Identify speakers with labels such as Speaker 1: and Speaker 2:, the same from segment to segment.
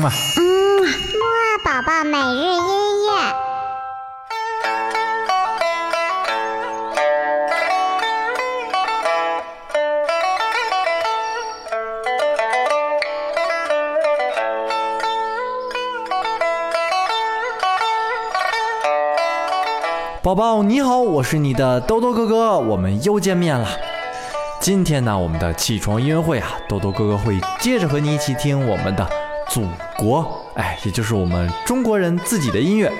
Speaker 1: 嗯啊，
Speaker 2: 嗯，木二宝宝每日音乐。
Speaker 1: 宝宝你好，我是你的豆豆哥哥，我们又见面了。今天呢，我们的起床音乐会啊，豆豆哥哥会接着和你一起听我们的祖国，哎，也就是我们中国人自己的音乐。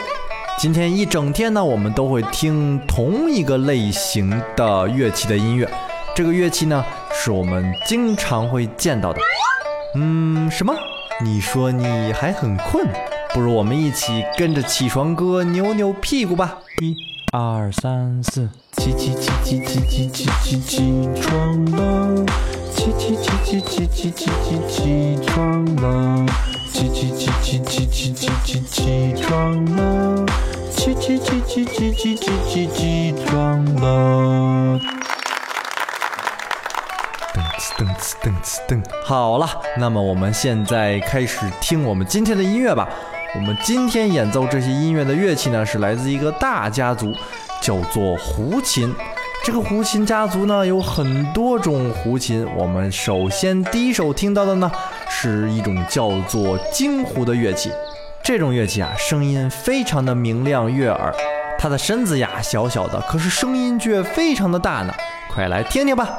Speaker 1: 今天一整天呢，我们都会听同一个类型的乐器的音乐。这个乐器呢，是我们经常会见到的。嗯，什么？你说你还很困？不如我们一起跟着起床歌扭扭屁股吧。一、二、三、四，起起起起起起起起起床了！起起起起起起起起起床了！起起起起起起起起起床了！起起起起起起起起起床了！噔呲噔呲噔呲噔。好了，那么我们现在开始听我们今天的音乐吧。我们今天演奏这些音乐的乐器呢，是来自一个大家族，叫做胡琴。这个胡琴家族呢，有很多种胡琴。我们首先第一首听到的呢，是一种叫做京胡的乐器。这种乐器啊，声音非常的明亮悦耳。它的身子呀小小的，可是声音却非常的大呢。快来听听吧。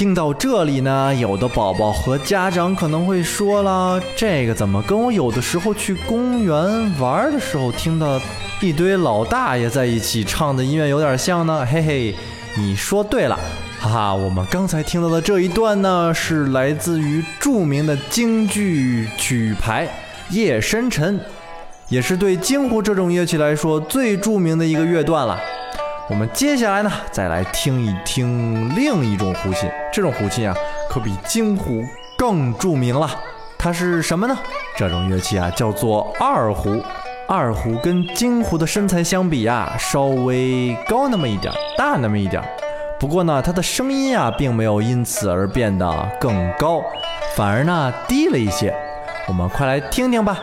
Speaker 1: 听到这里呢，有的宝宝和家长可能会说了，这个怎么跟我有的时候去公园玩的时候听到一堆老大爷在一起唱的音乐有点像呢？嘿嘿，你说对了，哈哈，我们刚才听到的这一段呢，是来自于著名的京剧曲牌《夜深沉》，也是对京胡这种乐器来说最著名的一个乐段了。我们接下来呢，再来听一听另一种胡琴。这种胡琴啊，可比京胡更著名了。它是什么呢？这种乐器啊，叫做二胡。二胡跟京胡的身材相比啊，稍微高那么一点，大那么一点。不过呢，它的声音啊，并没有因此而变得更高，反而呢，低了一些。我们快来听听吧。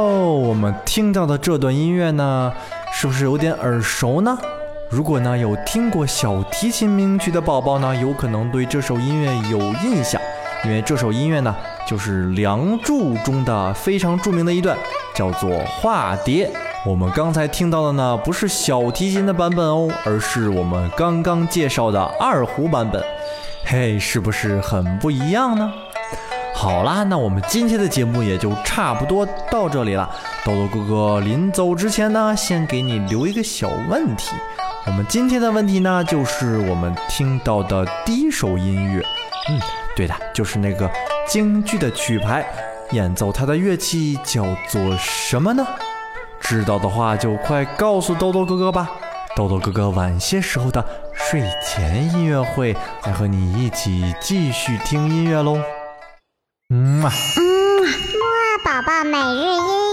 Speaker 1: 哦，我们听到的这段音乐呢，是不是有点耳熟呢？如果呢有听过小提琴名曲的宝宝呢，有可能对这首音乐有印象，因为这首音乐呢就是《梁祝》中的非常著名的一段，叫做《化蝶》。我们刚才听到的呢不是小提琴的版本哦，而是我们刚刚介绍的二胡版本。嘿，是不是很不一样呢？好啦，那我们今天的节目也就差不多到这里了。豆豆哥哥临走之前呢，先给你留一个小问题。我们今天的问题呢，就是我们听到的第一首音乐。嗯，对的，就是那个京剧的曲牌，演奏它的乐器叫做什么呢？知道的话就快告诉豆豆哥哥吧。豆豆哥哥晚些时候的睡前音乐会，再和你一起继续听音乐喽。嗯啊，
Speaker 2: 嗯，木啊宝宝每日音。